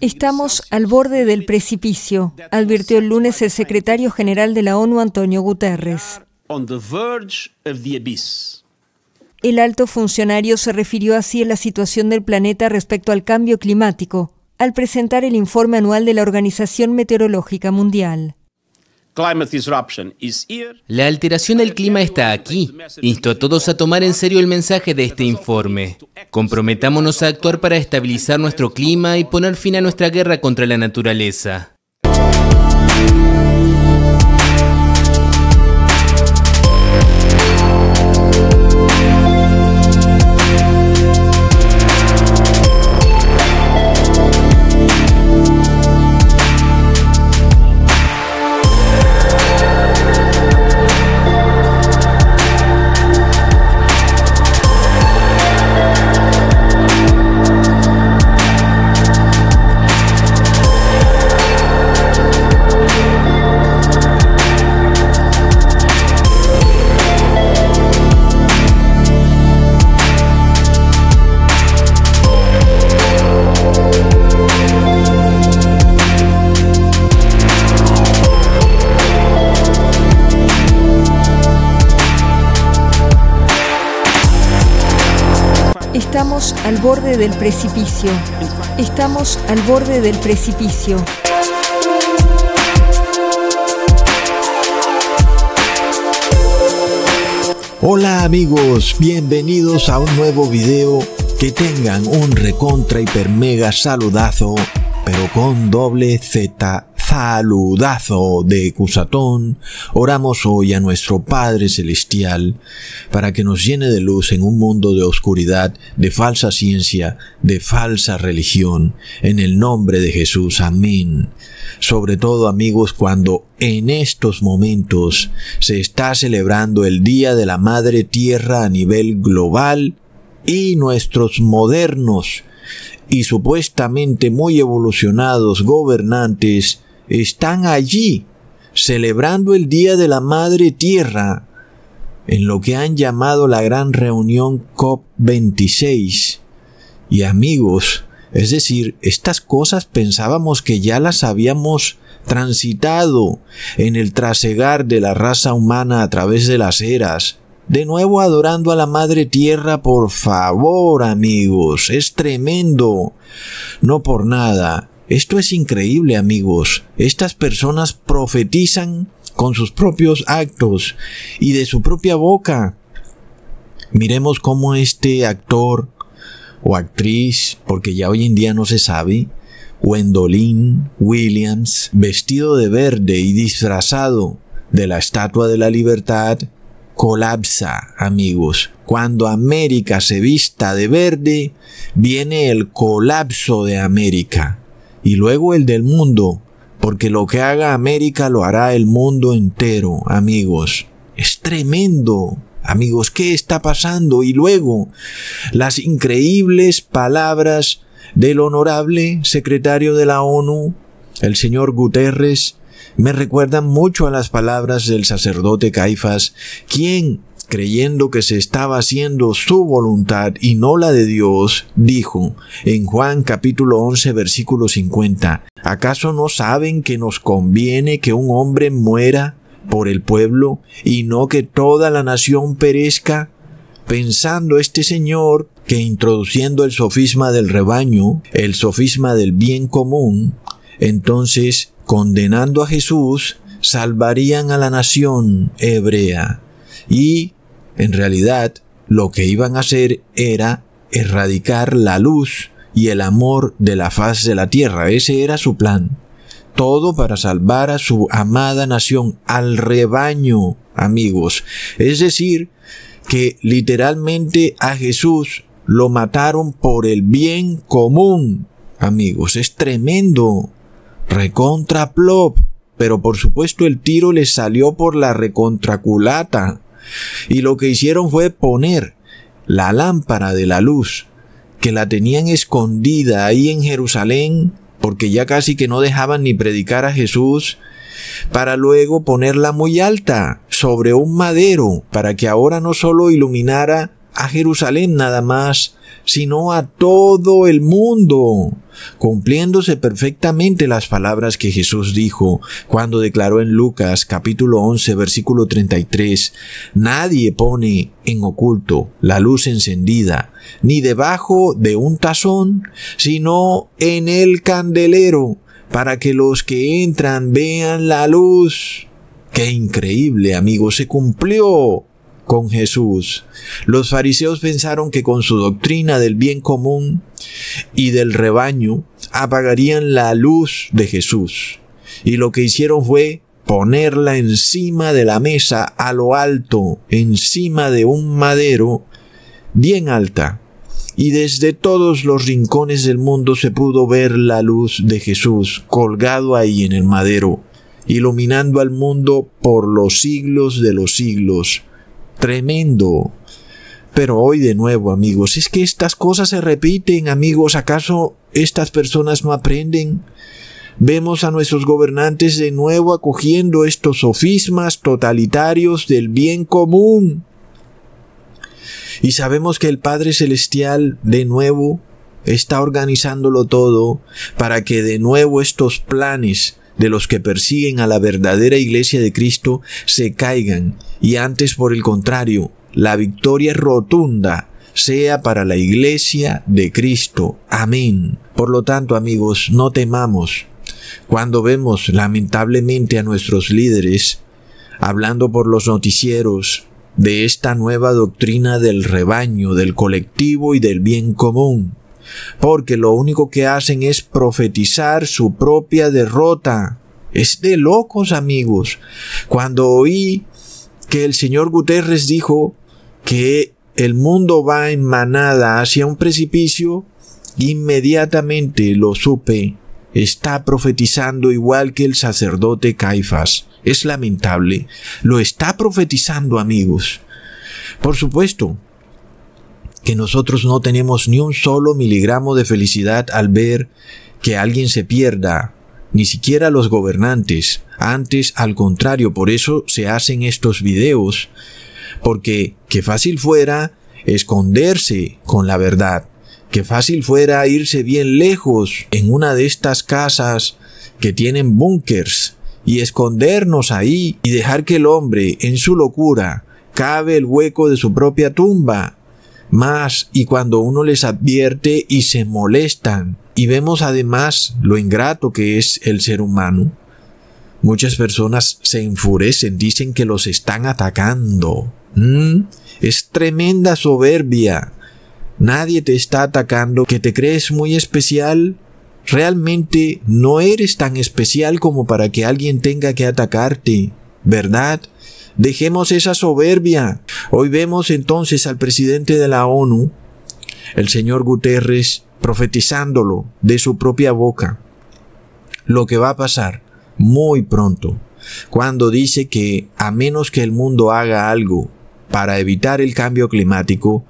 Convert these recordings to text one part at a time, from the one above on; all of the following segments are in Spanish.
Estamos al borde del precipicio, advirtió el lunes el secretario general de la ONU, Antonio Guterres. El alto funcionario se refirió así a la situación del planeta respecto al cambio climático, al presentar el informe anual de la Organización Meteorológica Mundial. La alteración del clima está aquí. Insto a todos a tomar en serio el mensaje de este informe. Comprometámonos a actuar para estabilizar nuestro clima y poner fin a nuestra guerra contra la naturaleza. Borde del precipicio. Estamos al borde del precipicio. Hola amigos, bienvenidos a un nuevo video. Que tengan un recontra hiper mega saludazo, pero con doble Z saludazo de Cusatón, oramos hoy a nuestro Padre Celestial para que nos llene de luz en un mundo de oscuridad, de falsa ciencia, de falsa religión. En el nombre de Jesús, amén. Sobre todo amigos, cuando en estos momentos se está celebrando el Día de la Madre Tierra a nivel global y nuestros modernos y supuestamente muy evolucionados gobernantes están allí celebrando el Día de la Madre Tierra en lo que han llamado la gran reunión COP26. Y amigos, es decir, estas cosas pensábamos que ya las habíamos transitado en el trasegar de la raza humana a través de las eras. De nuevo adorando a la Madre Tierra, por favor, amigos, es tremendo. No por nada. Esto es increíble, amigos. Estas personas profetizan con sus propios actos y de su propia boca. Miremos cómo este actor o actriz, porque ya hoy en día no se sabe, Wendolyn Williams, vestido de verde y disfrazado de la Estatua de la Libertad, colapsa, amigos. Cuando América se vista de verde, viene el colapso de América y luego el del mundo, porque lo que haga América lo hará el mundo entero, amigos. Es tremendo. Amigos, ¿qué está pasando? Y luego, las increíbles palabras del honorable secretario de la ONU, el señor Guterres, me recuerdan mucho a las palabras del sacerdote Caifás, quien creyendo que se estaba haciendo su voluntad y no la de Dios, dijo en Juan capítulo 11 versículo 50, ¿acaso no saben que nos conviene que un hombre muera por el pueblo y no que toda la nación perezca? Pensando este señor que introduciendo el sofisma del rebaño, el sofisma del bien común, entonces, condenando a Jesús, salvarían a la nación hebrea. Y en realidad, lo que iban a hacer era erradicar la luz y el amor de la faz de la tierra. Ese era su plan. Todo para salvar a su amada nación, al rebaño, amigos. Es decir, que literalmente a Jesús lo mataron por el bien común, amigos. Es tremendo. Recontra plop. Pero por supuesto el tiro le salió por la recontraculata. Y lo que hicieron fue poner la lámpara de la luz, que la tenían escondida ahí en Jerusalén, porque ya casi que no dejaban ni predicar a Jesús, para luego ponerla muy alta, sobre un madero, para que ahora no solo iluminara a Jerusalén nada más, sino a todo el mundo, cumpliéndose perfectamente las palabras que Jesús dijo cuando declaró en Lucas capítulo 11 versículo 33, Nadie pone en oculto la luz encendida, ni debajo de un tazón, sino en el candelero, para que los que entran vean la luz. Qué increíble, amigos, se cumplió con Jesús. Los fariseos pensaron que con su doctrina del bien común y del rebaño apagarían la luz de Jesús. Y lo que hicieron fue ponerla encima de la mesa a lo alto, encima de un madero bien alta. Y desde todos los rincones del mundo se pudo ver la luz de Jesús colgado ahí en el madero, iluminando al mundo por los siglos de los siglos. Tremendo. Pero hoy de nuevo, amigos, es que estas cosas se repiten, amigos. ¿Acaso estas personas no aprenden? Vemos a nuestros gobernantes de nuevo acogiendo estos sofismas totalitarios del bien común. Y sabemos que el Padre Celestial de nuevo está organizándolo todo para que de nuevo estos planes de los que persiguen a la verdadera iglesia de Cristo se caigan y antes por el contrario, la victoria rotunda sea para la iglesia de Cristo. Amén. Por lo tanto, amigos, no temamos. Cuando vemos lamentablemente a nuestros líderes hablando por los noticieros de esta nueva doctrina del rebaño, del colectivo y del bien común, porque lo único que hacen es profetizar su propia derrota. Es de locos, amigos. Cuando oí que el señor Guterres dijo que el mundo va en manada hacia un precipicio, inmediatamente lo supe. Está profetizando igual que el sacerdote Caifás. Es lamentable. Lo está profetizando, amigos. Por supuesto, que nosotros no tenemos ni un solo miligramo de felicidad al ver que alguien se pierda, ni siquiera los gobernantes. Antes, al contrario, por eso se hacen estos videos, porque qué fácil fuera esconderse con la verdad, qué fácil fuera irse bien lejos en una de estas casas que tienen búnkers y escondernos ahí y dejar que el hombre en su locura cabe el hueco de su propia tumba más y cuando uno les advierte y se molestan. Y vemos además lo ingrato que es el ser humano. Muchas personas se enfurecen, dicen que los están atacando. ¿Mm? Es tremenda soberbia. Nadie te está atacando, que te crees muy especial. Realmente no eres tan especial como para que alguien tenga que atacarte, ¿verdad? Dejemos esa soberbia. Hoy vemos entonces al presidente de la ONU, el señor Guterres, profetizándolo de su propia boca. Lo que va a pasar muy pronto, cuando dice que a menos que el mundo haga algo para evitar el cambio climático,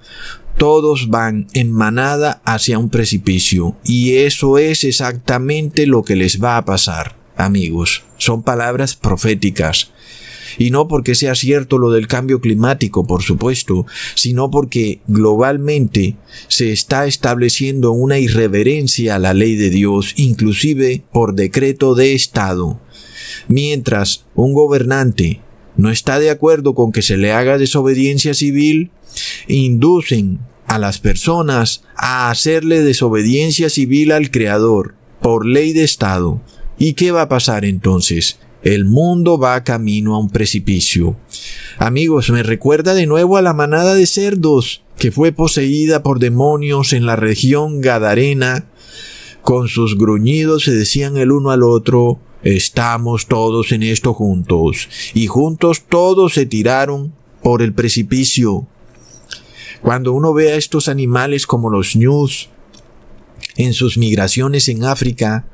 todos van en manada hacia un precipicio. Y eso es exactamente lo que les va a pasar, amigos. Son palabras proféticas y no porque sea cierto lo del cambio climático, por supuesto, sino porque globalmente se está estableciendo una irreverencia a la ley de Dios, inclusive por decreto de Estado. Mientras un gobernante no está de acuerdo con que se le haga desobediencia civil, inducen a las personas a hacerle desobediencia civil al Creador por ley de Estado. ¿Y qué va a pasar entonces? El mundo va camino a un precipicio. Amigos, me recuerda de nuevo a la manada de cerdos que fue poseída por demonios en la región Gadarena. Con sus gruñidos se decían el uno al otro, estamos todos en esto juntos. Y juntos todos se tiraron por el precipicio. Cuando uno ve a estos animales como los ñus en sus migraciones en África,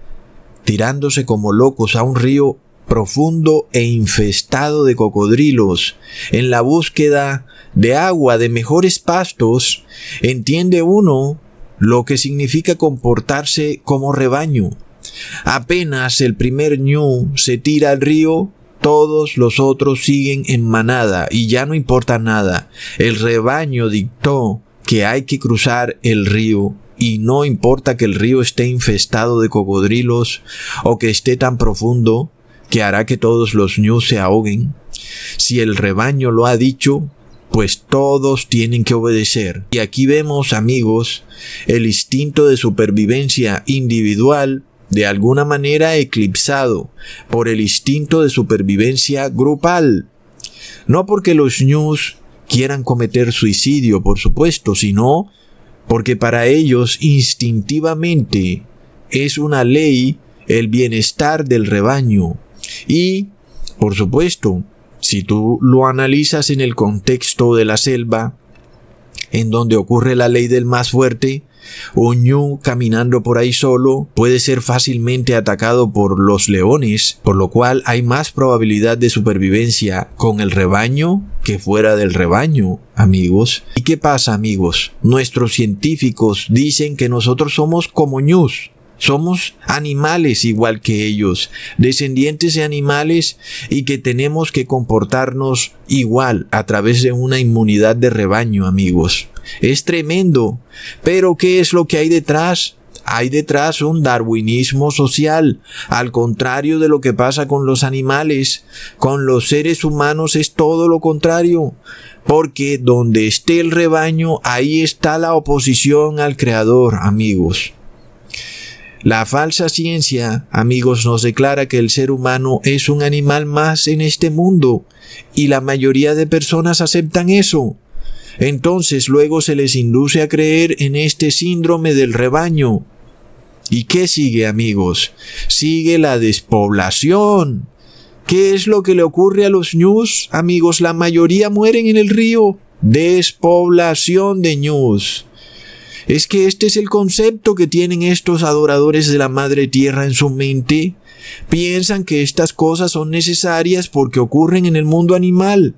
tirándose como locos a un río profundo e infestado de cocodrilos, en la búsqueda de agua, de mejores pastos, entiende uno lo que significa comportarse como rebaño. Apenas el primer ñu se tira al río, todos los otros siguen en manada y ya no importa nada. El rebaño dictó que hay que cruzar el río y no importa que el río esté infestado de cocodrilos o que esté tan profundo que hará que todos los ñus se ahoguen. Si el rebaño lo ha dicho, pues todos tienen que obedecer. Y aquí vemos, amigos, el instinto de supervivencia individual de alguna manera eclipsado por el instinto de supervivencia grupal. No porque los ñus quieran cometer suicidio, por supuesto, sino porque para ellos instintivamente es una ley el bienestar del rebaño. Y, por supuesto, si tú lo analizas en el contexto de la selva, en donde ocurre la ley del más fuerte, un ñu caminando por ahí solo puede ser fácilmente atacado por los leones, por lo cual hay más probabilidad de supervivencia con el rebaño que fuera del rebaño, amigos. ¿Y qué pasa, amigos? Nuestros científicos dicen que nosotros somos como ñus. Somos animales igual que ellos, descendientes de animales y que tenemos que comportarnos igual a través de una inmunidad de rebaño, amigos. Es tremendo. Pero ¿qué es lo que hay detrás? Hay detrás un darwinismo social, al contrario de lo que pasa con los animales. Con los seres humanos es todo lo contrario, porque donde esté el rebaño, ahí está la oposición al Creador, amigos. La falsa ciencia, amigos, nos declara que el ser humano es un animal más en este mundo, y la mayoría de personas aceptan eso. Entonces luego se les induce a creer en este síndrome del rebaño. ¿Y qué sigue, amigos? Sigue la despoblación. ¿Qué es lo que le ocurre a los ñus? Amigos, la mayoría mueren en el río. Despoblación de ñus. Es que este es el concepto que tienen estos adoradores de la Madre Tierra en su mente. Piensan que estas cosas son necesarias porque ocurren en el mundo animal.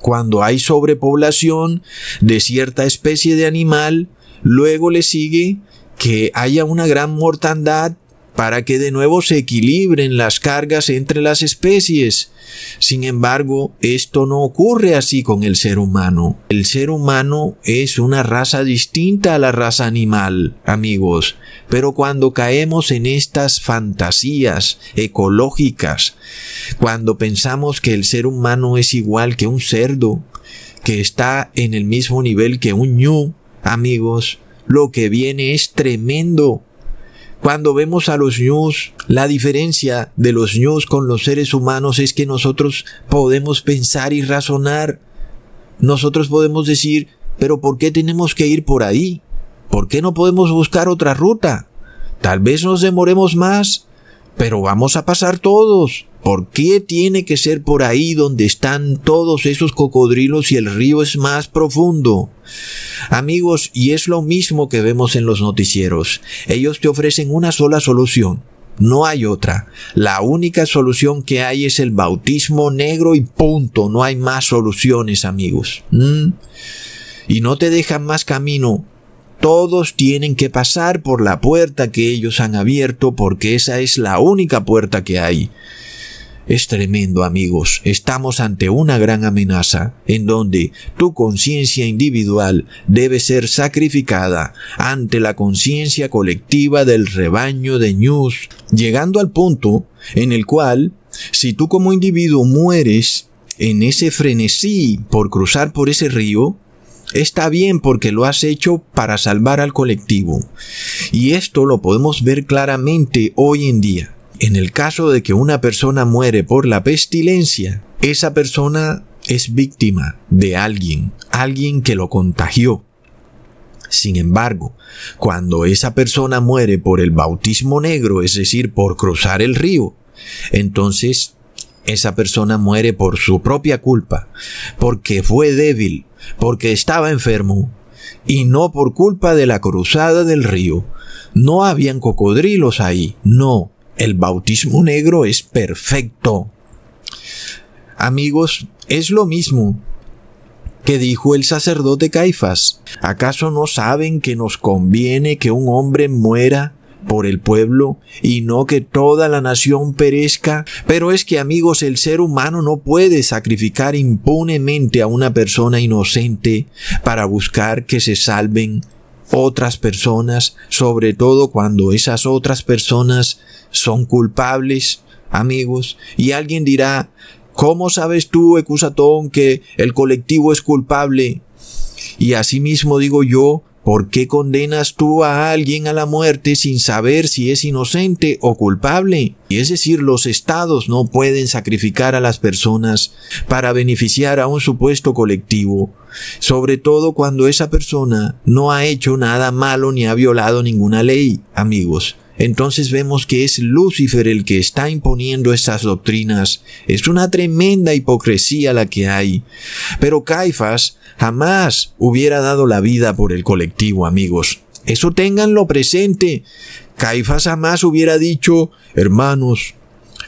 Cuando hay sobrepoblación de cierta especie de animal, luego le sigue que haya una gran mortandad para que de nuevo se equilibren las cargas entre las especies. Sin embargo, esto no ocurre así con el ser humano. El ser humano es una raza distinta a la raza animal, amigos. Pero cuando caemos en estas fantasías ecológicas, cuando pensamos que el ser humano es igual que un cerdo, que está en el mismo nivel que un ñu, amigos, lo que viene es tremendo cuando vemos a los ñus, la diferencia de los ñus con los seres humanos es que nosotros podemos pensar y razonar. Nosotros podemos decir, pero ¿por qué tenemos que ir por ahí? ¿Por qué no podemos buscar otra ruta? Tal vez nos demoremos más, pero vamos a pasar todos. ¿Por qué tiene que ser por ahí donde están todos esos cocodrilos y el río es más profundo? Amigos, y es lo mismo que vemos en los noticieros. Ellos te ofrecen una sola solución. No hay otra. La única solución que hay es el bautismo negro y punto. No hay más soluciones, amigos. ¿Mm? Y no te dejan más camino todos tienen que pasar por la puerta que ellos han abierto porque esa es la única puerta que hay. Es tremendo, amigos. Estamos ante una gran amenaza en donde tu conciencia individual debe ser sacrificada ante la conciencia colectiva del rebaño de News, llegando al punto en el cual, si tú como individuo mueres en ese frenesí por cruzar por ese río, Está bien porque lo has hecho para salvar al colectivo. Y esto lo podemos ver claramente hoy en día. En el caso de que una persona muere por la pestilencia, esa persona es víctima de alguien, alguien que lo contagió. Sin embargo, cuando esa persona muere por el bautismo negro, es decir, por cruzar el río, entonces esa persona muere por su propia culpa, porque fue débil, porque estaba enfermo, y no por culpa de la cruzada del río. No habían cocodrilos ahí, no, el bautismo negro es perfecto. Amigos, es lo mismo que dijo el sacerdote Caifás. ¿Acaso no saben que nos conviene que un hombre muera por el pueblo y no que toda la nación perezca. Pero es que amigos, el ser humano no puede sacrificar impunemente a una persona inocente para buscar que se salven otras personas, sobre todo cuando esas otras personas son culpables, amigos, y alguien dirá, ¿cómo sabes tú, Ecusatón, que el colectivo es culpable? Y asimismo digo yo, ¿Por qué condenas tú a alguien a la muerte sin saber si es inocente o culpable? Y es decir, los estados no pueden sacrificar a las personas para beneficiar a un supuesto colectivo, sobre todo cuando esa persona no ha hecho nada malo ni ha violado ninguna ley, amigos entonces vemos que es Lucifer el que está imponiendo estas doctrinas. Es una tremenda hipocresía la que hay. Pero Caifás jamás hubiera dado la vida por el colectivo, amigos. Eso ténganlo presente. Caifás jamás hubiera dicho, hermanos,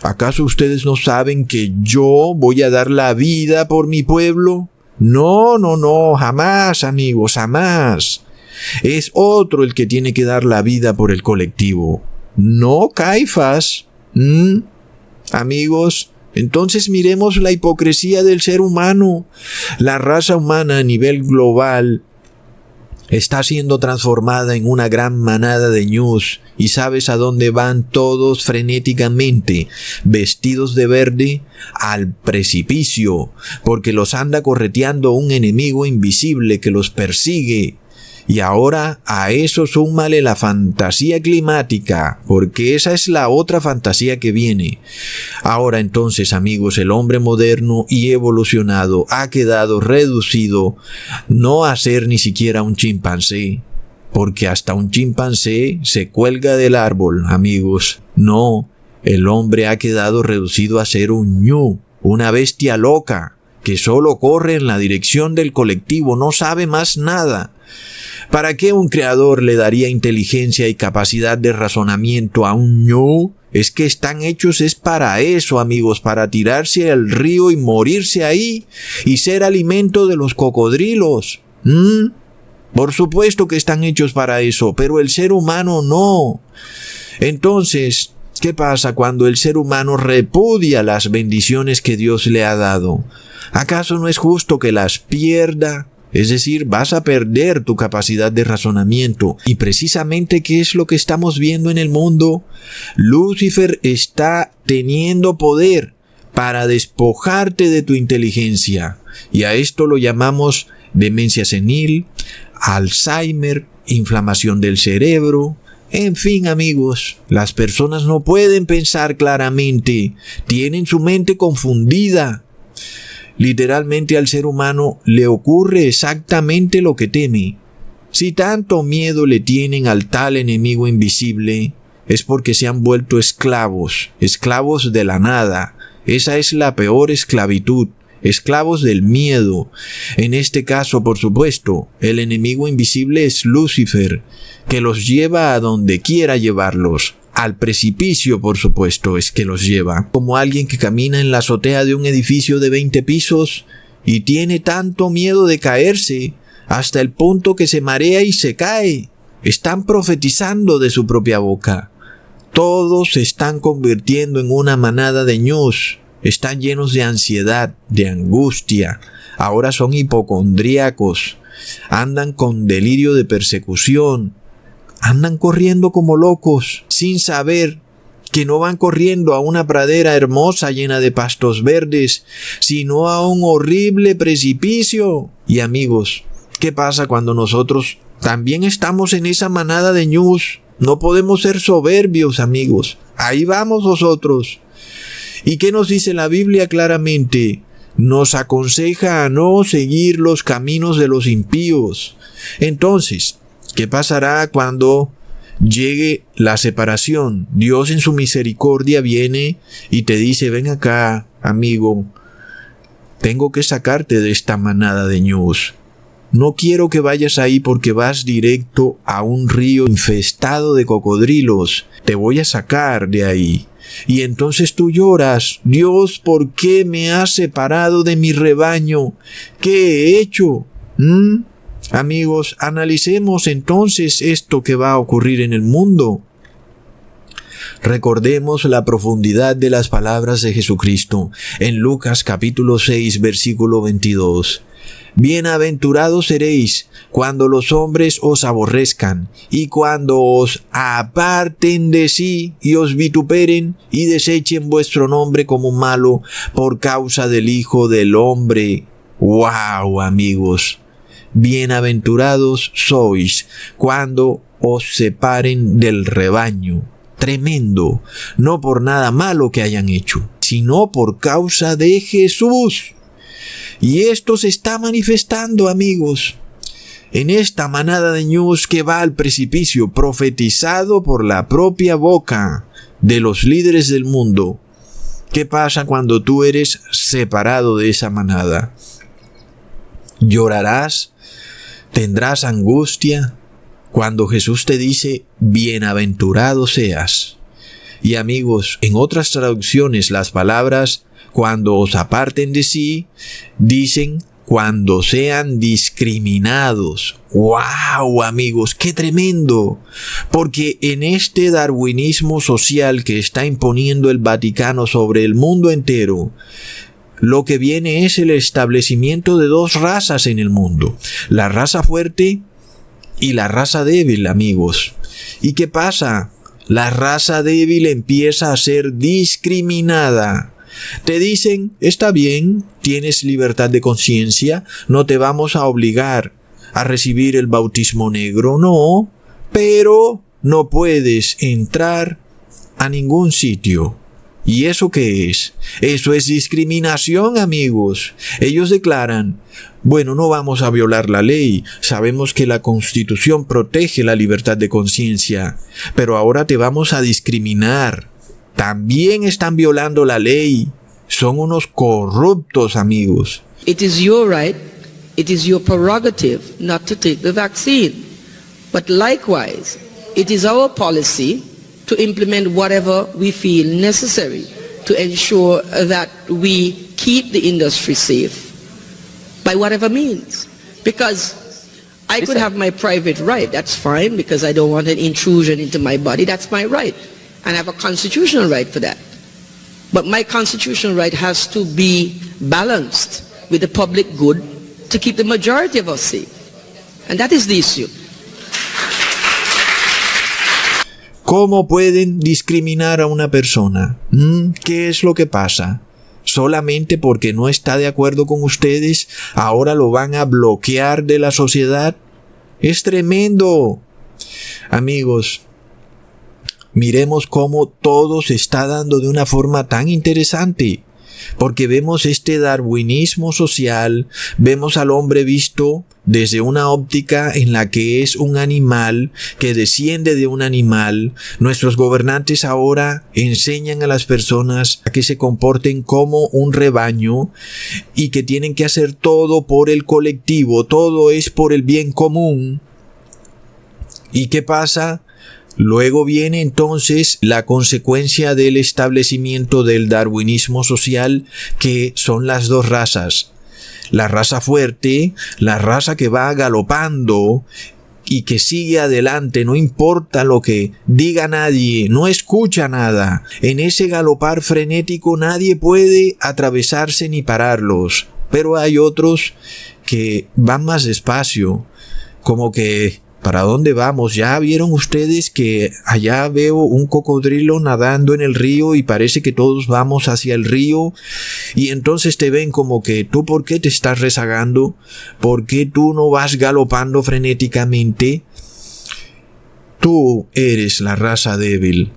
¿acaso ustedes no saben que yo voy a dar la vida por mi pueblo? No, no, no, jamás, amigos, jamás. Es otro el que tiene que dar la vida por el colectivo. No Caifás. ¿Mm? Amigos, entonces miremos la hipocresía del ser humano. La raza humana a nivel global está siendo transformada en una gran manada de ñus y sabes a dónde van todos frenéticamente, vestidos de verde, al precipicio, porque los anda correteando un enemigo invisible que los persigue y ahora a eso súmale la fantasía climática, porque esa es la otra fantasía que viene. Ahora entonces, amigos, el hombre moderno y evolucionado ha quedado reducido no a ser ni siquiera un chimpancé, porque hasta un chimpancé se cuelga del árbol, amigos. No, el hombre ha quedado reducido a ser un ñu, una bestia loca, que solo corre en la dirección del colectivo, no sabe más nada. ¿Para qué un creador le daría inteligencia y capacidad de razonamiento a un ñu? Es que están hechos es para eso, amigos, para tirarse al río y morirse ahí y ser alimento de los cocodrilos. ¿Mm? Por supuesto que están hechos para eso, pero el ser humano no. Entonces, ¿qué pasa cuando el ser humano repudia las bendiciones que Dios le ha dado? ¿Acaso no es justo que las pierda? Es decir, vas a perder tu capacidad de razonamiento. Y precisamente qué es lo que estamos viendo en el mundo? Lucifer está teniendo poder para despojarte de tu inteligencia. Y a esto lo llamamos demencia senil, Alzheimer, inflamación del cerebro, en fin, amigos, las personas no pueden pensar claramente, tienen su mente confundida, Literalmente al ser humano le ocurre exactamente lo que teme. Si tanto miedo le tienen al tal enemigo invisible, es porque se han vuelto esclavos, esclavos de la nada. Esa es la peor esclavitud, esclavos del miedo. En este caso, por supuesto, el enemigo invisible es Lucifer, que los lleva a donde quiera llevarlos, al precipicio, por supuesto, es que los lleva, como alguien que camina en la azotea de un edificio de 20 pisos y tiene tanto miedo de caerse hasta el punto que se marea y se cae. Están profetizando de su propia boca. Todos se están convirtiendo en una manada de ñus. Están llenos de ansiedad, de angustia. Ahora son hipocondríacos. Andan con delirio de persecución, andan corriendo como locos, sin saber que no van corriendo a una pradera hermosa llena de pastos verdes, sino a un horrible precipicio. Y amigos, ¿qué pasa cuando nosotros también estamos en esa manada de ñus? No podemos ser soberbios, amigos. Ahí vamos nosotros. ¿Y qué nos dice la Biblia claramente? Nos aconseja a no seguir los caminos de los impíos. Entonces, ¿Qué pasará cuando llegue la separación? Dios en su misericordia viene y te dice, ven acá, amigo, tengo que sacarte de esta manada de ñus. No quiero que vayas ahí porque vas directo a un río infestado de cocodrilos. Te voy a sacar de ahí. Y entonces tú lloras, Dios, ¿por qué me has separado de mi rebaño? ¿Qué he hecho? ¿Mm? Amigos, analicemos entonces esto que va a ocurrir en el mundo. Recordemos la profundidad de las palabras de Jesucristo en Lucas capítulo 6 versículo 22. Bienaventurados seréis cuando los hombres os aborrezcan y cuando os aparten de sí y os vituperen y desechen vuestro nombre como malo por causa del Hijo del Hombre. ¡Wow, amigos! Bienaventurados sois cuando os separen del rebaño. Tremendo, no por nada malo que hayan hecho, sino por causa de Jesús. Y esto se está manifestando, amigos, en esta manada de ñus que va al precipicio, profetizado por la propia boca de los líderes del mundo. ¿Qué pasa cuando tú eres separado de esa manada? ¿Llorarás? ¿Tendrás angustia? Cuando Jesús te dice, bienaventurado seas. Y amigos, en otras traducciones las palabras cuando os aparten de sí, dicen cuando sean discriminados. ¡Wow, amigos! ¡Qué tremendo! Porque en este darwinismo social que está imponiendo el Vaticano sobre el mundo entero, lo que viene es el establecimiento de dos razas en el mundo. La raza fuerte y la raza débil, amigos. ¿Y qué pasa? La raza débil empieza a ser discriminada te dicen, está bien, tienes libertad de conciencia, no te vamos a obligar a recibir el bautismo negro, no, pero no puedes entrar a ningún sitio. ¿Y eso qué es? Eso es discriminación, amigos. Ellos declaran, bueno, no vamos a violar la ley, sabemos que la constitución protege la libertad de conciencia, pero ahora te vamos a discriminar también están violando la ley. Son unos corruptos amigos. It is your right, it is your prerogative not to take the vaccine. But likewise, it is our policy to implement whatever we feel necessary to ensure that we keep the industry safe by whatever means. Because I could have my private right, that's fine, because I don't want an intrusion into my body, that's my right. and I have a constitutional right for that. But my constitutional right has to be balanced with the public good to keep the majority of us safe. And that is the issue. ¿Cómo pueden discriminar a una persona? ¿Mm? ¿Qué es lo que pasa? Solamente porque no está de acuerdo con ustedes, ahora lo van a bloquear de la sociedad. Es tremendo. Amigos, miremos cómo todo se está dando de una forma tan interesante. Porque vemos este darwinismo social, vemos al hombre visto desde una óptica en la que es un animal que desciende de un animal. Nuestros gobernantes ahora enseñan a las personas a que se comporten como un rebaño y que tienen que hacer todo por el colectivo, todo es por el bien común. ¿Y qué pasa? Luego viene entonces la consecuencia del establecimiento del darwinismo social, que son las dos razas. La raza fuerte, la raza que va galopando y que sigue adelante, no importa lo que diga nadie, no escucha nada. En ese galopar frenético nadie puede atravesarse ni pararlos. Pero hay otros que van más despacio, como que ¿Para dónde vamos? Ya vieron ustedes que allá veo un cocodrilo nadando en el río y parece que todos vamos hacia el río y entonces te ven como que tú por qué te estás rezagando, por qué tú no vas galopando frenéticamente. Tú eres la raza débil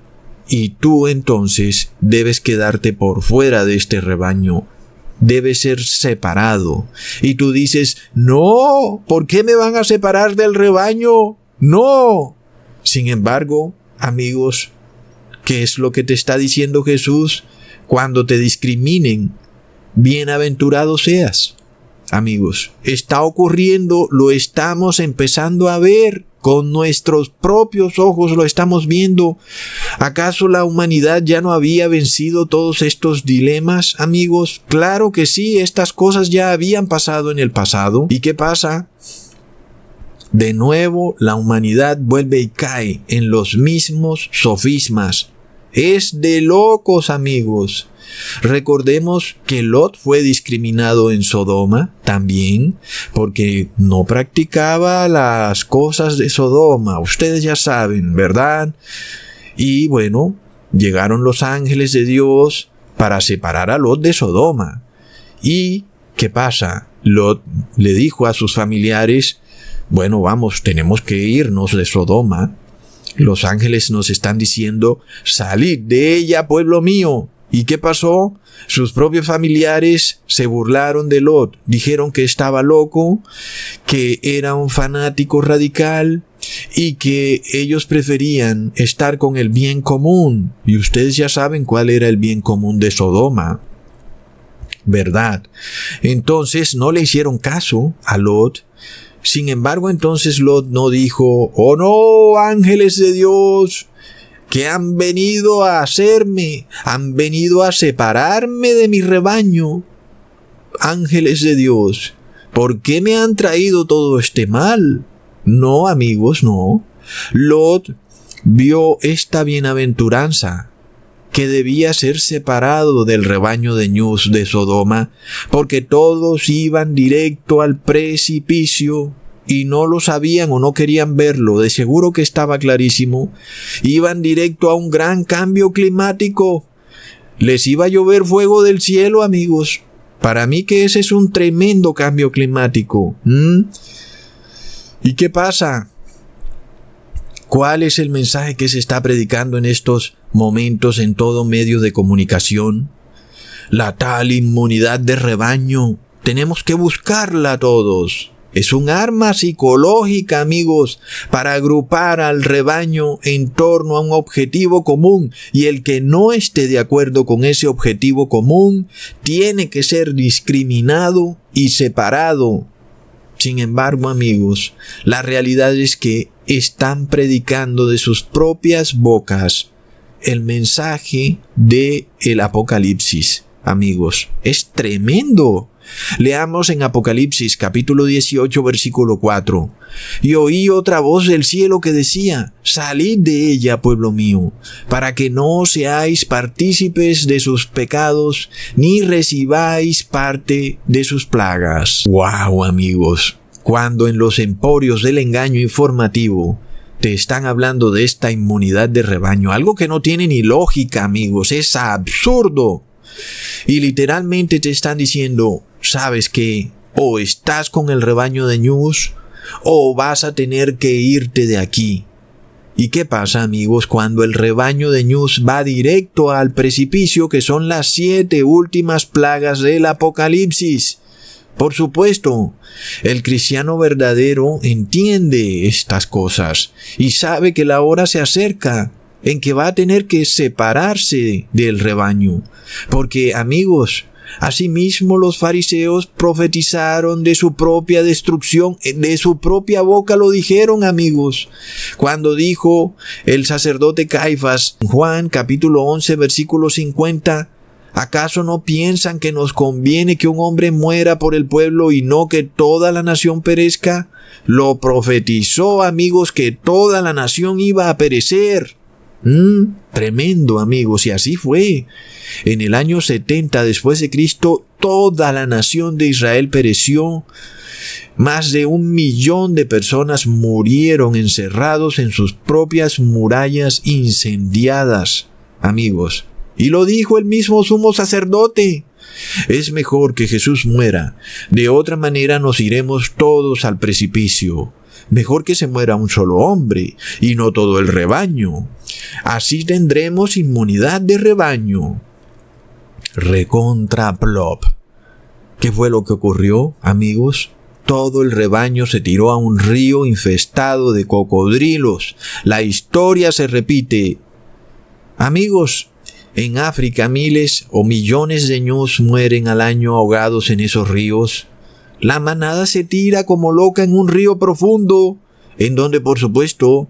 y tú entonces debes quedarte por fuera de este rebaño debe ser separado. Y tú dices, no, ¿por qué me van a separar del rebaño? No. Sin embargo, amigos, ¿qué es lo que te está diciendo Jesús? Cuando te discriminen, bienaventurado seas. Amigos, está ocurriendo, lo estamos empezando a ver. Con nuestros propios ojos lo estamos viendo. ¿Acaso la humanidad ya no había vencido todos estos dilemas, amigos? Claro que sí, estas cosas ya habían pasado en el pasado. ¿Y qué pasa? De nuevo, la humanidad vuelve y cae en los mismos sofismas, Es de locos, amigos. Recordemos que Lot fue discriminado en Sodoma también porque no practicaba las cosas de Sodoma. Ustedes ya saben, ¿verdad? Y bueno, llegaron los ángeles de Dios para separar a Lot de Sodoma. ¿Y qué pasa? Lot le dijo a sus familiares, bueno, vamos, tenemos que irnos de Sodoma. Los ángeles nos están diciendo, salid de ella, pueblo mío. ¿Y qué pasó? Sus propios familiares se burlaron de Lot, dijeron que estaba loco, que era un fanático radical y que ellos preferían estar con el bien común. Y ustedes ya saben cuál era el bien común de Sodoma. ¿Verdad? Entonces no le hicieron caso a Lot. Sin embargo, entonces Lot no dijo, oh no, ángeles de Dios, que han venido a hacerme, han venido a separarme de mi rebaño. Ángeles de Dios, ¿por qué me han traído todo este mal? No, amigos, no. Lot vio esta bienaventuranza que debía ser separado del rebaño de Ñus de Sodoma, porque todos iban directo al precipicio y no lo sabían o no querían verlo, de seguro que estaba clarísimo, iban directo a un gran cambio climático. Les iba a llover fuego del cielo, amigos. Para mí que ese es un tremendo cambio climático. ¿Y qué pasa? ¿Cuál es el mensaje que se está predicando en estos momentos en todo medio de comunicación? La tal inmunidad de rebaño. Tenemos que buscarla todos. Es un arma psicológica, amigos, para agrupar al rebaño en torno a un objetivo común y el que no esté de acuerdo con ese objetivo común tiene que ser discriminado y separado. Sin embargo, amigos, la realidad es que están predicando de sus propias bocas el mensaje de el Apocalipsis. Amigos, es tremendo. Leamos en Apocalipsis capítulo 18 versículo 4. Y oí otra voz del cielo que decía, Salid de ella, pueblo mío, para que no seáis partícipes de sus pecados, ni recibáis parte de sus plagas. ¡Wow, amigos! Cuando en los emporios del engaño informativo te están hablando de esta inmunidad de rebaño, algo que no tiene ni lógica, amigos, es absurdo. Y literalmente te están diciendo, sabes que o estás con el rebaño de News o vas a tener que irte de aquí. ¿Y qué pasa amigos cuando el rebaño de News va directo al precipicio que son las siete últimas plagas del Apocalipsis? Por supuesto, el cristiano verdadero entiende estas cosas y sabe que la hora se acerca en que va a tener que separarse del rebaño. Porque amigos, Asimismo los fariseos profetizaron de su propia destrucción, de su propia boca lo dijeron amigos. Cuando dijo el sacerdote Caifás, Juan capítulo 11 versículo 50, ¿acaso no piensan que nos conviene que un hombre muera por el pueblo y no que toda la nación perezca? Lo profetizó amigos que toda la nación iba a perecer. Mm, tremendo, amigos, y así fue. En el año 70 después de Cristo, toda la nación de Israel pereció. Más de un millón de personas murieron encerrados en sus propias murallas incendiadas, amigos. Y lo dijo el mismo sumo sacerdote. Es mejor que Jesús muera. De otra manera nos iremos todos al precipicio. Mejor que se muera un solo hombre y no todo el rebaño. Así tendremos inmunidad de rebaño. Recontra plop. ¿Qué fue lo que ocurrió, amigos? Todo el rebaño se tiró a un río infestado de cocodrilos. La historia se repite. Amigos, en África miles o millones de ños mueren al año ahogados en esos ríos. La manada se tira como loca en un río profundo, en donde por supuesto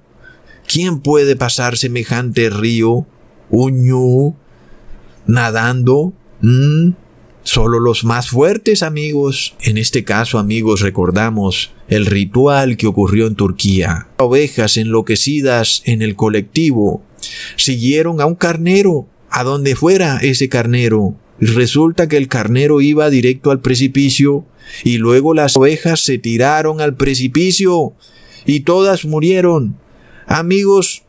¿Quién puede pasar semejante río, uñu, nadando? ¿Mm? Solo los más fuertes amigos. En este caso amigos recordamos el ritual que ocurrió en Turquía. Ovejas enloquecidas en el colectivo Siguieron a un carnero, a donde fuera ese carnero. Resulta que el carnero iba directo al precipicio y luego las ovejas se tiraron al precipicio y todas murieron. Amigos,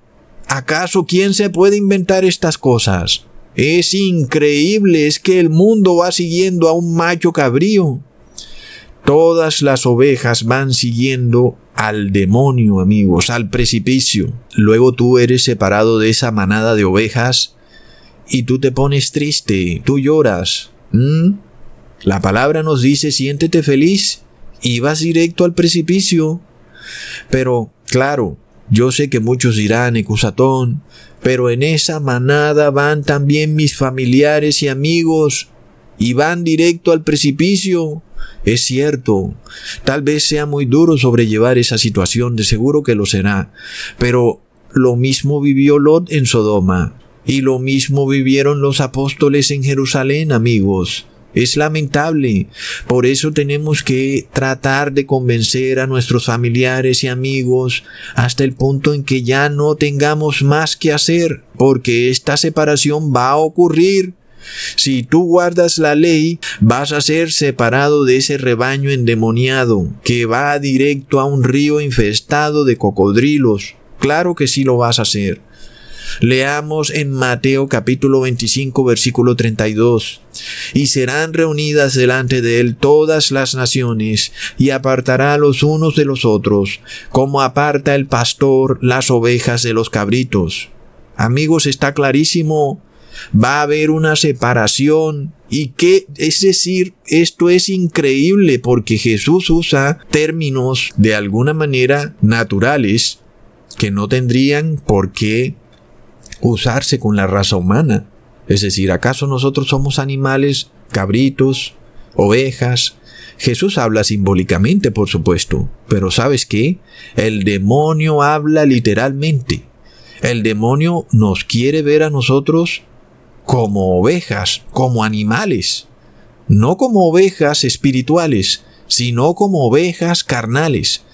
¿acaso quién se puede inventar estas cosas? Es increíble, es que el mundo va siguiendo a un macho cabrío. Todas las ovejas van siguiendo al demonio, amigos, al precipicio. Luego tú eres separado de esa manada de ovejas y tú te pones triste, tú lloras. La palabra nos dice siéntete feliz y vas directo al precipicio. Pero, claro, yo sé que muchos dirán, Ecusatón, pero en esa manada van también mis familiares y amigos y van directo al precipicio. Es cierto, tal vez sea muy duro sobrellevar esa situación, de seguro que lo será, pero lo mismo vivió Lot en Sodoma, y lo mismo vivieron los apóstoles en Jerusalén, amigos. Es lamentable. Por eso tenemos que tratar de convencer a nuestros familiares y amigos hasta el punto en que ya no tengamos más que hacer, porque esta separación va a ocurrir. Si tú guardas la ley, vas a ser separado de ese rebaño endemoniado que va directo a un río infestado de cocodrilos. Claro que sí lo vas a hacer. Leamos en Mateo capítulo 25 versículo 32. Y serán reunidas delante de él todas las naciones, y apartará los unos de los otros, como aparta el pastor las ovejas de los cabritos. Amigos, está clarísimo. Va a haber una separación y que, es decir, esto es increíble porque Jesús usa términos de alguna manera naturales que no tendrían por qué usarse con la raza humana. Es decir, ¿acaso nosotros somos animales, cabritos, ovejas? Jesús habla simbólicamente, por supuesto, pero ¿sabes qué? El demonio habla literalmente. El demonio nos quiere ver a nosotros como ovejas, como animales, no como ovejas espirituales, sino como ovejas carnales,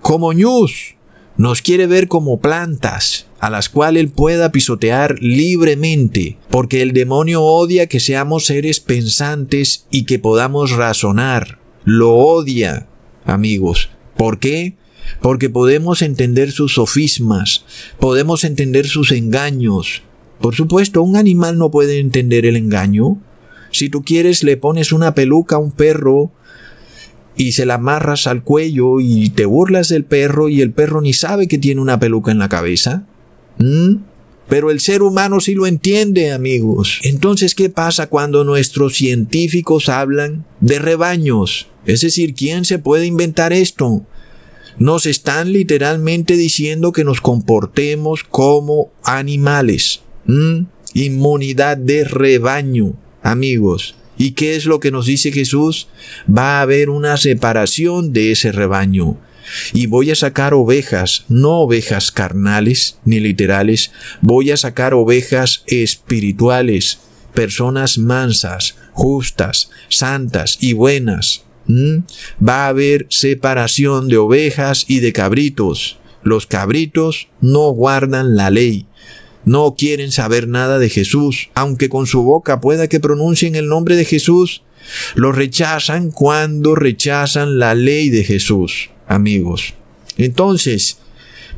como ñus, nos quiere ver como plantas, a las cuales él pueda pisotear libremente, porque el demonio odia que seamos seres pensantes y que podamos razonar. Lo odia, amigos. ¿Por qué? Porque podemos entender sus sofismas, podemos entender sus engaños. Por supuesto, un animal no puede entender el engaño. Si tú quieres, le pones una peluca a un perro y se la amarras al cuello y te burlas del perro y el perro ni sabe que tiene una peluca en la cabeza. ¿Mm? Pero el ser humano sí lo entiende, amigos. Entonces, ¿qué pasa cuando nuestros científicos hablan de rebaños? Es decir, ¿quién se puede inventar esto? Nos están literalmente diciendo que nos comportemos como animales. ¿Mm? Inmunidad de rebaño, amigos. ¿Y qué es lo que nos dice Jesús? Va a haber una separación de ese rebaño y voy a sacar ovejas, no ovejas carnales ni literales, voy a sacar ovejas espirituales, personas mansas, justas, santas y buenas. ¿Mm? Va a haber separación de ovejas y de cabritos. Los cabritos no guardan la ley. No quieren saber nada de Jesús, aunque con su boca pueda que pronuncien el nombre de Jesús. Lo rechazan cuando rechazan la ley de Jesús amigos. Entonces,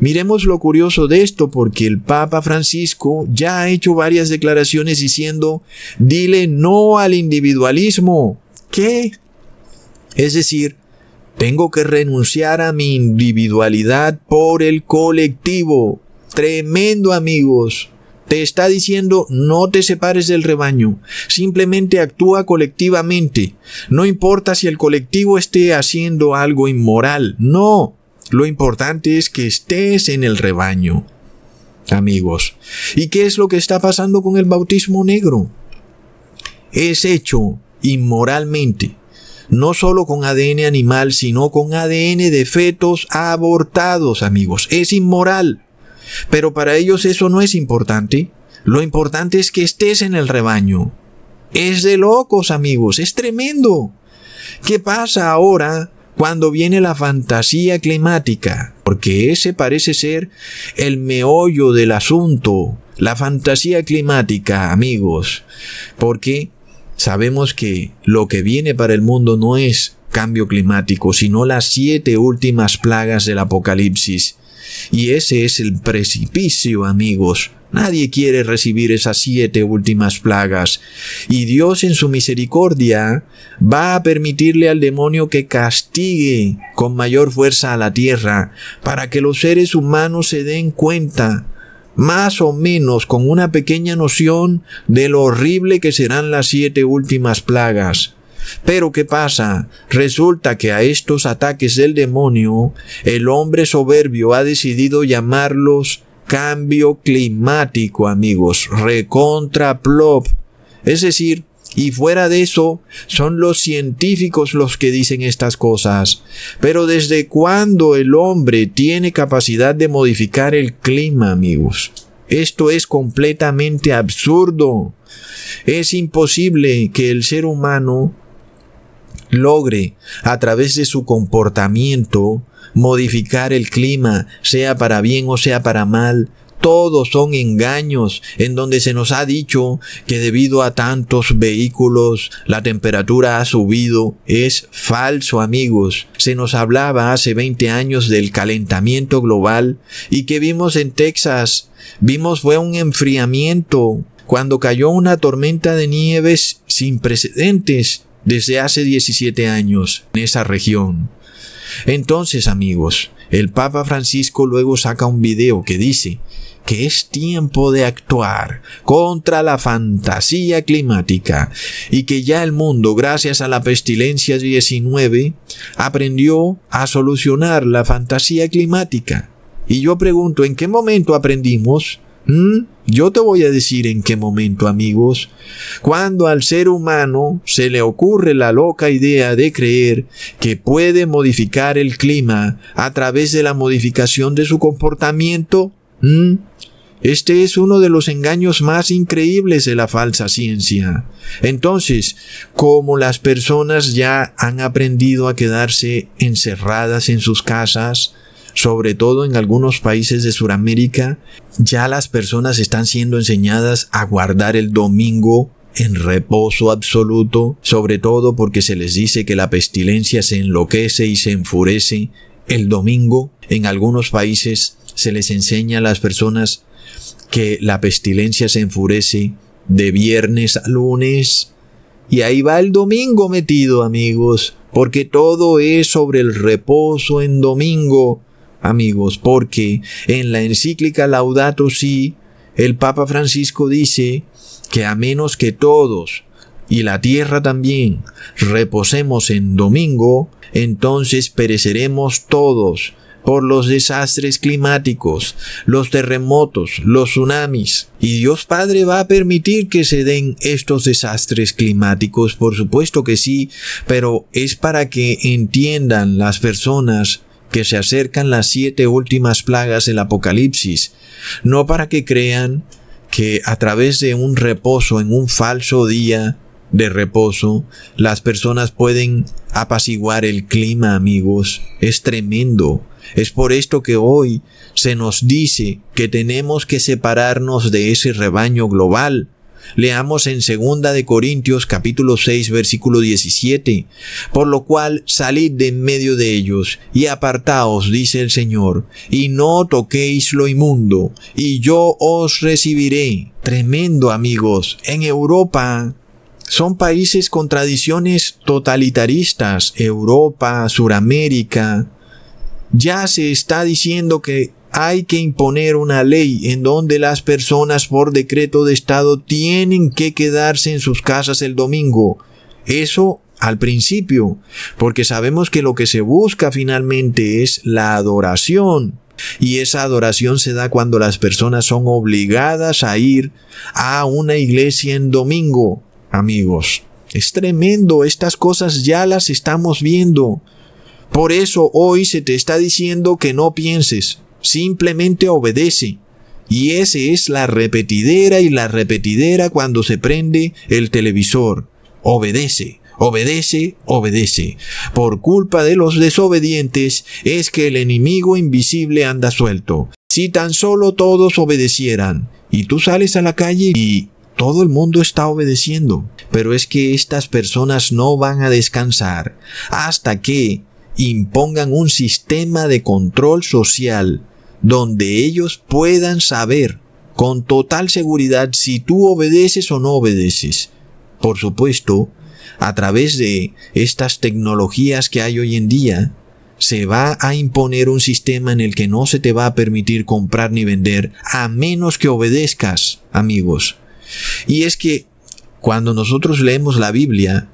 miremos lo curioso de esto porque el Papa Francisco ya ha hecho varias declaraciones diciendo, dile no al individualismo. ¿Qué? Es decir, tengo que renunciar a mi individualidad por el colectivo. Tremendo amigos. Te está diciendo no te separes del rebaño, simplemente actúa colectivamente. No importa si el colectivo esté haciendo algo inmoral, no. Lo importante es que estés en el rebaño. Amigos, ¿y qué es lo que está pasando con el bautismo negro? Es hecho inmoralmente, no solo con ADN animal, sino con ADN de fetos abortados, amigos. Es inmoral. Pero para ellos eso no es importante. Lo importante es que estés en el rebaño. Es de locos, amigos, es tremendo. ¿Qué pasa ahora cuando viene la fantasía climática? Porque ese parece ser el meollo del asunto. La fantasía climática, amigos, porque sabemos que lo que viene para el mundo no es cambio climático, sino las siete últimas plagas del Apocalipsis. Y ese es el precipicio, amigos. Nadie quiere recibir esas siete últimas plagas. Y Dios en su misericordia va a permitirle al demonio que castigue con mayor fuerza a la tierra para que los seres humanos se den cuenta más o menos con una pequeña noción de lo horrible que serán las siete últimas plagas. Pero ¿qué pasa? Resulta que a estos ataques del demonio, el hombre soberbio ha decidido llamarlos cambio climático, amigos, recontra plop. Es decir, y fuera de eso, son los científicos los que dicen estas cosas. Pero ¿desde cuándo el hombre tiene capacidad de modificar el clima, amigos? Esto es completamente absurdo. Es imposible que el ser humano logre, a través de su comportamiento, modificar el clima, sea para bien o sea para mal, todos son engaños en donde se nos ha dicho que debido a tantos vehículos la temperatura ha subido. Es falso amigos. Se nos hablaba hace 20 años del calentamiento global y que vimos en Texas. Vimos fue un enfriamiento cuando cayó una tormenta de nieves sin precedentes desde hace 17 años en esa región. Entonces, amigos, el Papa Francisco luego saca un video que dice que es tiempo de actuar contra la fantasía climática y que ya el mundo, gracias a la pestilencia 19, aprendió a solucionar la fantasía climática. Y yo pregunto, ¿en qué momento aprendimos? ¿Mm? Yo te voy a decir en qué momento, amigos, cuando al ser humano se le ocurre la loca idea de creer que puede modificar el clima a través de la modificación de su comportamiento. ¿Mm? Este es uno de los engaños más increíbles de la falsa ciencia. Entonces, como las personas ya han aprendido a quedarse encerradas en sus casas, sobre todo en algunos países de Sudamérica, ya las personas están siendo enseñadas a guardar el domingo en reposo absoluto, sobre todo porque se les dice que la pestilencia se enloquece y se enfurece. El domingo, en algunos países, se les enseña a las personas que la pestilencia se enfurece de viernes a lunes. Y ahí va el domingo metido, amigos, porque todo es sobre el reposo en domingo amigos, porque en la encíclica Laudato Si, el Papa Francisco dice que a menos que todos, y la tierra también, reposemos en domingo, entonces pereceremos todos por los desastres climáticos, los terremotos, los tsunamis. Y Dios Padre va a permitir que se den estos desastres climáticos, por supuesto que sí, pero es para que entiendan las personas que se acercan las siete últimas plagas del Apocalipsis, no para que crean que a través de un reposo en un falso día de reposo, las personas pueden apaciguar el clima, amigos. Es tremendo. Es por esto que hoy se nos dice que tenemos que separarnos de ese rebaño global Leamos en segunda de Corintios capítulo 6 versículo 17. Por lo cual salid de en medio de ellos y apartaos, dice el Señor, y no toquéis lo inmundo, y yo os recibiré. Tremendo amigos. En Europa son países con tradiciones totalitaristas. Europa, Suramérica. Ya se está diciendo que hay que imponer una ley en donde las personas por decreto de Estado tienen que quedarse en sus casas el domingo. Eso al principio, porque sabemos que lo que se busca finalmente es la adoración. Y esa adoración se da cuando las personas son obligadas a ir a una iglesia en domingo, amigos. Es tremendo, estas cosas ya las estamos viendo. Por eso hoy se te está diciendo que no pienses, simplemente obedece. Y ese es la repetidera y la repetidera cuando se prende el televisor. Obedece, obedece, obedece. Por culpa de los desobedientes es que el enemigo invisible anda suelto. Si tan solo todos obedecieran Y tú sales a la calle y todo el mundo está obedeciendo. Pero es que estas personas no van a descansar hasta que impongan un sistema de control social donde ellos puedan saber con total seguridad si tú obedeces o no obedeces. Por supuesto, a través de estas tecnologías que hay hoy en día, se va a imponer un sistema en el que no se te va a permitir comprar ni vender a menos que obedezcas, amigos. Y es que cuando nosotros leemos la Biblia,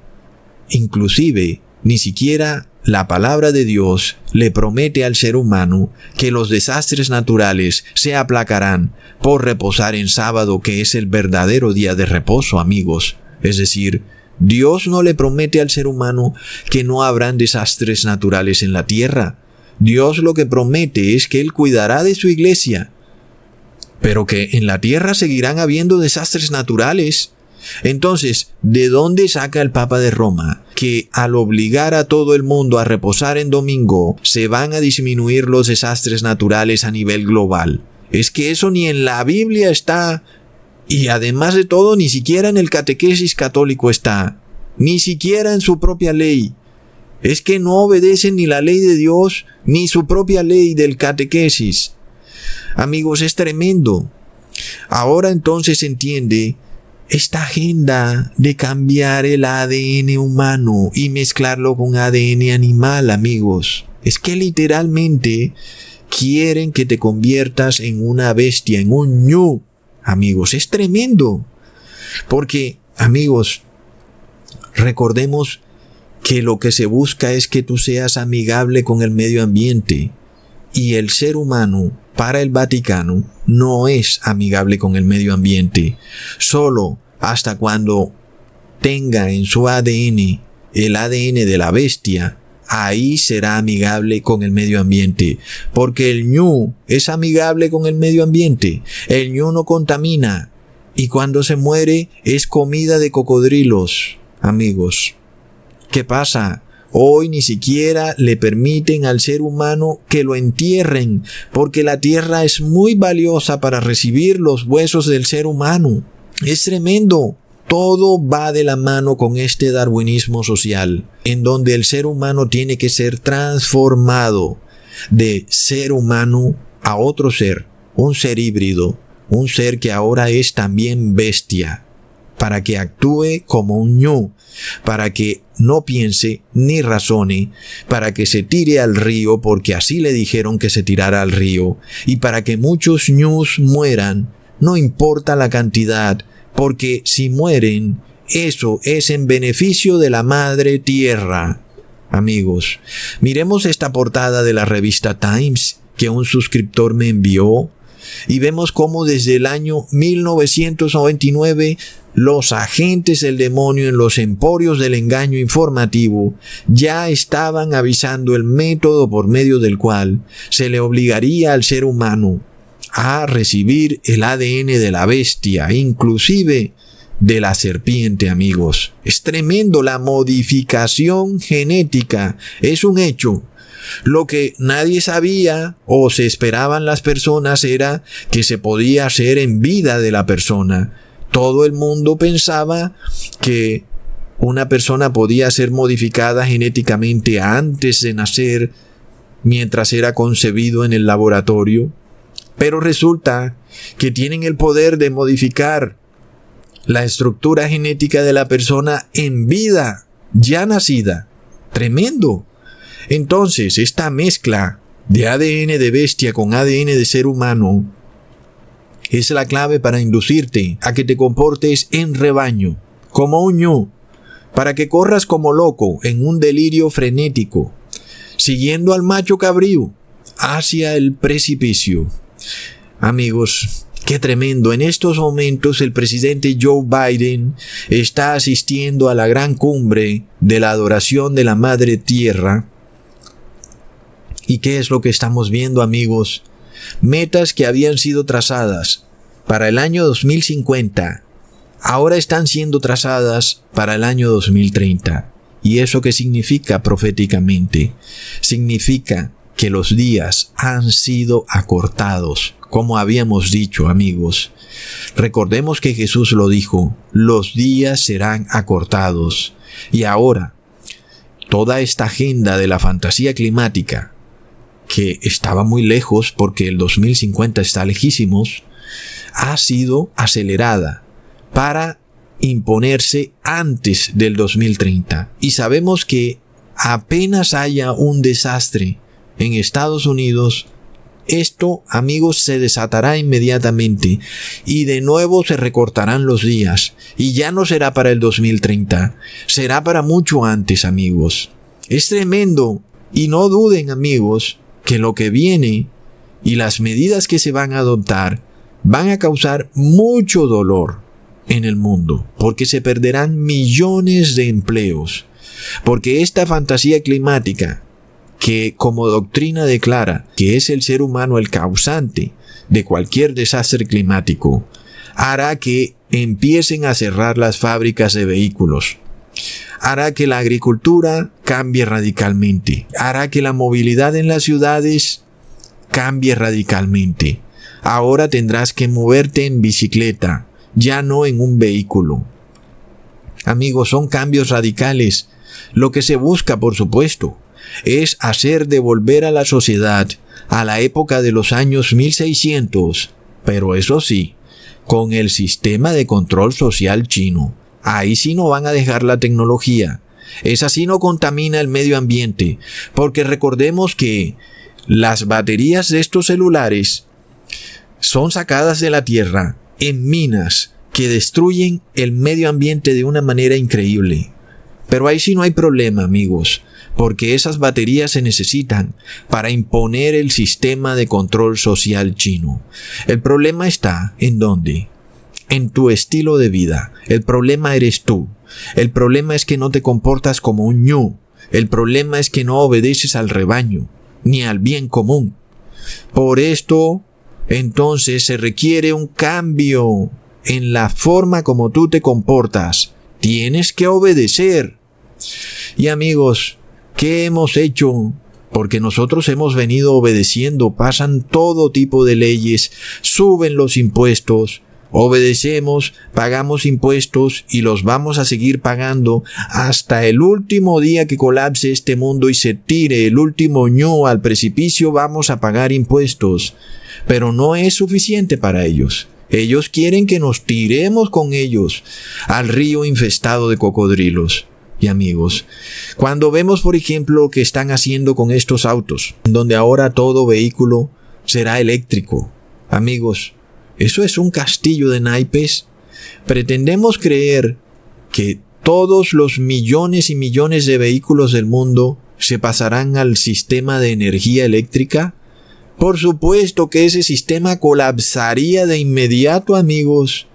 inclusive ni siquiera la palabra de Dios le promete al ser humano que los desastres naturales se aplacarán por reposar en sábado, que es el verdadero día de reposo, amigos. Es decir, Dios no le promete al ser humano que no habrán desastres naturales en la tierra. Dios lo que promete es que Él cuidará de su iglesia, pero que en la tierra seguirán habiendo desastres naturales. Entonces, ¿de dónde saca el Papa de Roma que al obligar a todo el mundo a reposar en domingo se van a disminuir los desastres naturales a nivel global? Es que eso ni en la Biblia está y además de todo, ni siquiera en el catequesis católico está, ni siquiera en su propia ley. Es que no obedecen ni la ley de Dios, ni su propia ley del catequesis. Amigos, es tremendo. Ahora entonces entiende esta agenda de cambiar el ADN humano y mezclarlo con ADN animal, amigos. Es que literalmente quieren que te conviertas en una bestia, en un ñu amigos. Es tremendo. Porque, amigos, recordemos que lo que se busca es que tú seas amigable con el medio ambiente. Y el ser humano, para el Vaticano, no es amigable con el medio ambiente. Solo hasta cuando tenga en su ADN el ADN de la bestia, ahí será amigable con el medio ambiente. Porque el ñu es amigable con el medio ambiente. El ñu no contamina. Y cuando se muere es comida de cocodrilos, amigos. ¿Qué pasa? Hoy ni siquiera le permiten al ser humano que lo entierren, porque la tierra es muy valiosa para recibir los huesos del ser humano. Es tremendo. Todo va de la mano con este darwinismo social, en donde el ser humano tiene que ser transformado de ser humano a otro ser, un ser híbrido, un ser que ahora es también bestia, para que actúe como un ñu, para que no piense ni razone, para que se tire al río porque así le dijeron que se tirara al río, y para que muchos ñus mueran, no importa la cantidad, porque si mueren, eso es en beneficio de la madre tierra. Amigos, miremos esta portada de la revista Times que un suscriptor me envió y vemos cómo desde el año 1999 los agentes del demonio en los emporios del engaño informativo ya estaban avisando el método por medio del cual se le obligaría al ser humano a recibir el ADN de la bestia, inclusive de la serpiente, amigos. Es tremendo la modificación genética. Es un hecho. Lo que nadie sabía o se esperaban las personas era que se podía hacer en vida de la persona. Todo el mundo pensaba que una persona podía ser modificada genéticamente antes de nacer, mientras era concebido en el laboratorio. Pero resulta que tienen el poder de modificar la estructura genética de la persona en vida, ya nacida. Tremendo. Entonces, esta mezcla de ADN de bestia con ADN de ser humano es la clave para inducirte a que te comportes en rebaño, como un ñu, para que corras como loco en un delirio frenético, siguiendo al macho cabrío hacia el precipicio. Amigos, qué tremendo. En estos momentos el presidente Joe Biden está asistiendo a la gran cumbre de la adoración de la Madre Tierra. ¿Y qué es lo que estamos viendo, amigos? Metas que habían sido trazadas para el año 2050 ahora están siendo trazadas para el año 2030. ¿Y eso qué significa proféticamente? Significa que los días han sido acortados, como habíamos dicho amigos. Recordemos que Jesús lo dijo, los días serán acortados. Y ahora, toda esta agenda de la fantasía climática, que estaba muy lejos porque el 2050 está lejísimos, ha sido acelerada para imponerse antes del 2030. Y sabemos que apenas haya un desastre en Estados Unidos, esto, amigos, se desatará inmediatamente y de nuevo se recortarán los días y ya no será para el 2030, será para mucho antes, amigos. Es tremendo y no duden, amigos, que lo que viene y las medidas que se van a adoptar van a causar mucho dolor en el mundo, porque se perderán millones de empleos, porque esta fantasía climática, que como doctrina declara que es el ser humano el causante de cualquier desastre climático, hará que empiecen a cerrar las fábricas de vehículos, hará que la agricultura cambie radicalmente, hará que la movilidad en las ciudades cambie radicalmente. Ahora tendrás que moverte en bicicleta, ya no en un vehículo. Amigos, son cambios radicales. Lo que se busca, por supuesto, es hacer devolver a la sociedad a la época de los años 1600, pero eso sí, con el sistema de control social chino. Ahí sí no van a dejar la tecnología. Esa sí no contamina el medio ambiente, porque recordemos que las baterías de estos celulares son sacadas de la tierra en minas que destruyen el medio ambiente de una manera increíble. Pero ahí sí no hay problema, amigos, porque esas baterías se necesitan para imponer el sistema de control social chino. El problema está en dónde? En tu estilo de vida. El problema eres tú. El problema es que no te comportas como un ñu. El problema es que no obedeces al rebaño, ni al bien común. Por esto entonces se requiere un cambio en la forma como tú te comportas. Tienes que obedecer. Y amigos, ¿qué hemos hecho? Porque nosotros hemos venido obedeciendo, pasan todo tipo de leyes, suben los impuestos, obedecemos, pagamos impuestos y los vamos a seguir pagando hasta el último día que colapse este mundo y se tire el último ñu al precipicio, vamos a pagar impuestos pero no es suficiente para ellos. Ellos quieren que nos tiremos con ellos al río infestado de cocodrilos. Y amigos, cuando vemos por ejemplo lo que están haciendo con estos autos, donde ahora todo vehículo será eléctrico, amigos, eso es un castillo de naipes. Pretendemos creer que todos los millones y millones de vehículos del mundo se pasarán al sistema de energía eléctrica. Por supuesto que ese sistema colapsaría de inmediato, amigos.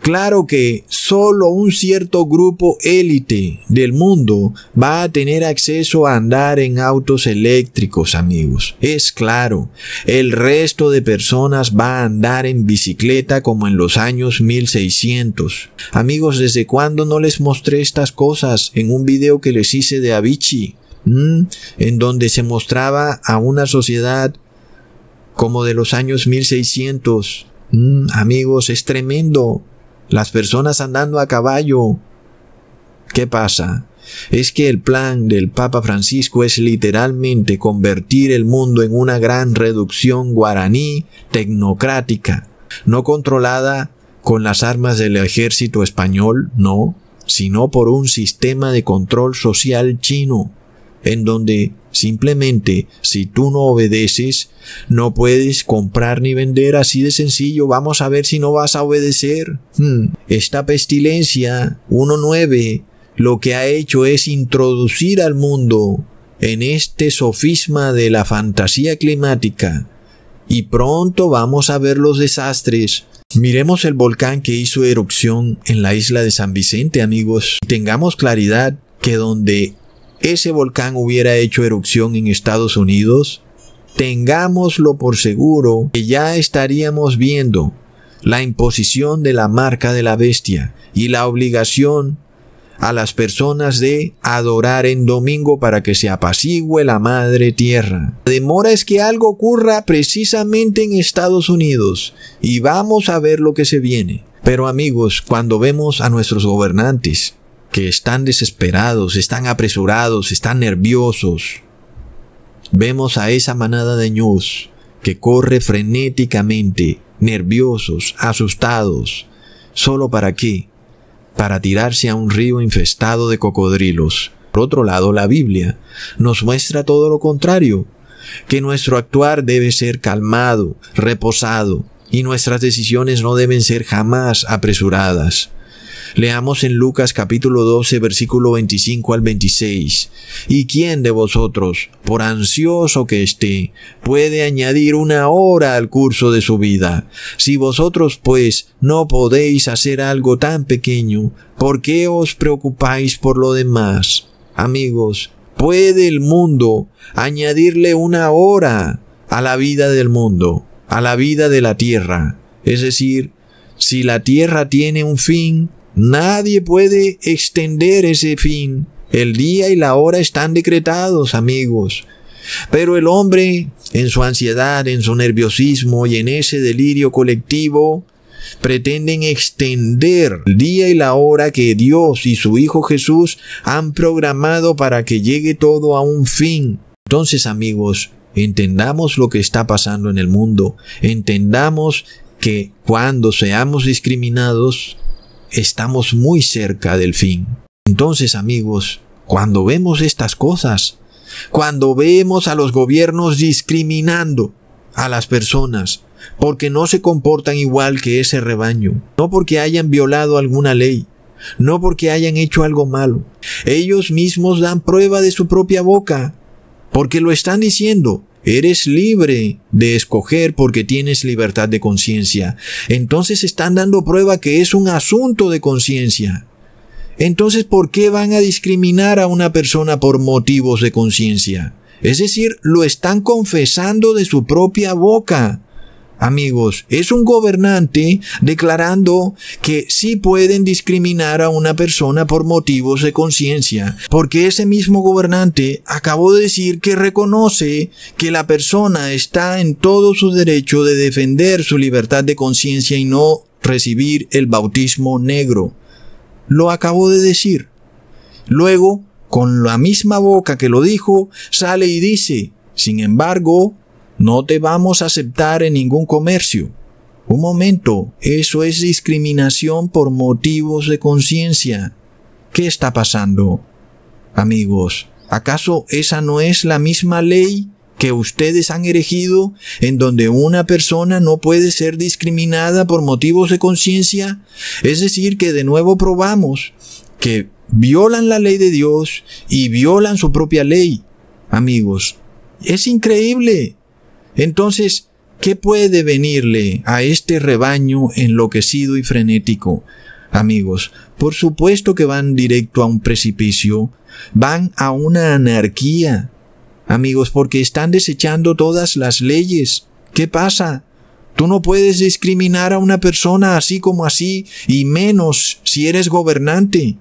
Claro que solo un cierto grupo élite del mundo va a tener acceso a andar en autos eléctricos, amigos. Es claro, el resto de personas va a andar en bicicleta como en los años 1600. Amigos, ¿desde cuándo no les mostré estas cosas en un video que les hice de Avicii? ¿Mm? En donde se mostraba a una sociedad como de los años 1600. Mm, amigos, es tremendo. Las personas andando a caballo. ¿Qué pasa? Es que el plan del Papa Francisco es literalmente convertir el mundo en una gran reducción guaraní tecnocrática, no controlada con las armas del ejército español, no, sino por un sistema de control social chino, en donde Simplemente, si tú no obedeces, no puedes comprar ni vender así de sencillo. Vamos a ver si no vas a obedecer. Hmm. Esta pestilencia 1.9 lo que ha hecho es introducir al mundo en este sofisma de la fantasía climática. Y pronto vamos a ver los desastres. Miremos el volcán que hizo erupción en la isla de San Vicente, amigos. Tengamos claridad que donde ese volcán hubiera hecho erupción en Estados Unidos, tengámoslo por seguro que ya estaríamos viendo la imposición de la marca de la bestia y la obligación a las personas de adorar en domingo para que se apacigüe la madre tierra. La demora es que algo ocurra precisamente en Estados Unidos y vamos a ver lo que se viene. Pero amigos, cuando vemos a nuestros gobernantes que están desesperados, están apresurados, están nerviosos, vemos a esa manada de ñus que corre frenéticamente, nerviosos, asustados, ¿solo para qué? Para tirarse a un río infestado de cocodrilos. Por otro lado, la Biblia nos muestra todo lo contrario, que nuestro actuar debe ser calmado, reposado, y nuestras decisiones no deben ser jamás apresuradas. Leamos en Lucas capítulo 12 versículo 25 al 26. ¿Y quién de vosotros, por ansioso que esté, puede añadir una hora al curso de su vida? Si vosotros pues no podéis hacer algo tan pequeño, ¿por qué os preocupáis por lo demás? Amigos, ¿puede el mundo añadirle una hora a la vida del mundo? a la vida de la tierra. Es decir, si la tierra tiene un fin, nadie puede extender ese fin. El día y la hora están decretados, amigos. Pero el hombre, en su ansiedad, en su nerviosismo y en ese delirio colectivo, pretenden extender el día y la hora que Dios y su Hijo Jesús han programado para que llegue todo a un fin. Entonces, amigos, entendamos lo que está pasando en el mundo, entendamos que cuando seamos discriminados, estamos muy cerca del fin. Entonces, amigos, cuando vemos estas cosas, cuando vemos a los gobiernos discriminando a las personas, porque no se comportan igual que ese rebaño, no porque hayan violado alguna ley, no porque hayan hecho algo malo. Ellos mismos dan prueba de su propia boca, porque lo están diciendo. Eres libre de escoger porque tienes libertad de conciencia. Entonces están dando prueba que es un asunto de conciencia. Entonces, ¿por qué van a discriminar a una persona por motivos de conciencia? Es decir, lo están confesando de su propia boca. Amigos, es un gobernante declarando que sí pueden discriminar a una persona por motivos de conciencia, porque ese mismo gobernante acabó de decir que reconoce que la persona está en todo su derecho de defender su libertad de conciencia y no recibir el bautismo negro. Lo acabó de decir. Luego, con la misma boca que lo dijo, sale y dice, sin embargo, no te vamos a aceptar en ningún comercio. Un momento, eso es discriminación por motivos de conciencia. ¿Qué está pasando? Amigos, ¿acaso esa no es la misma ley que ustedes han erigido en donde una persona no puede ser discriminada por motivos de conciencia? Es decir, que de nuevo probamos que violan la ley de Dios y violan su propia ley. Amigos, es increíble. Entonces, ¿qué puede venirle a este rebaño enloquecido y frenético? Amigos, por supuesto que van directo a un precipicio, van a una anarquía. Amigos, porque están desechando todas las leyes. ¿Qué pasa? Tú no puedes discriminar a una persona así como así, y menos si eres gobernante.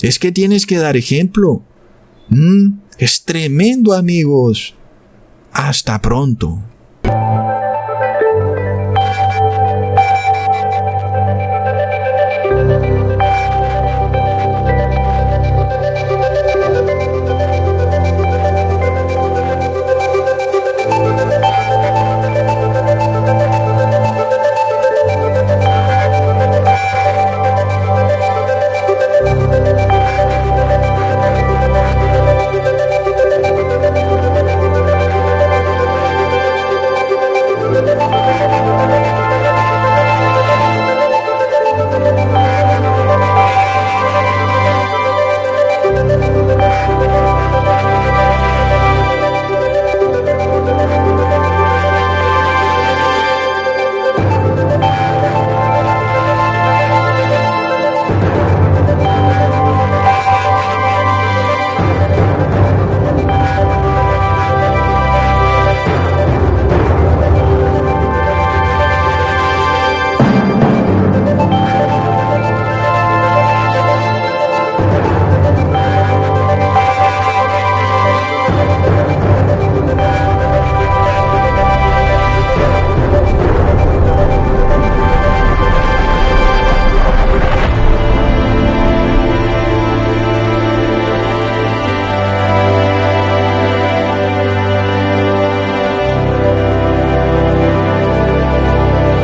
Es que tienes que dar ejemplo. Mm, es tremendo, amigos. Hasta pronto.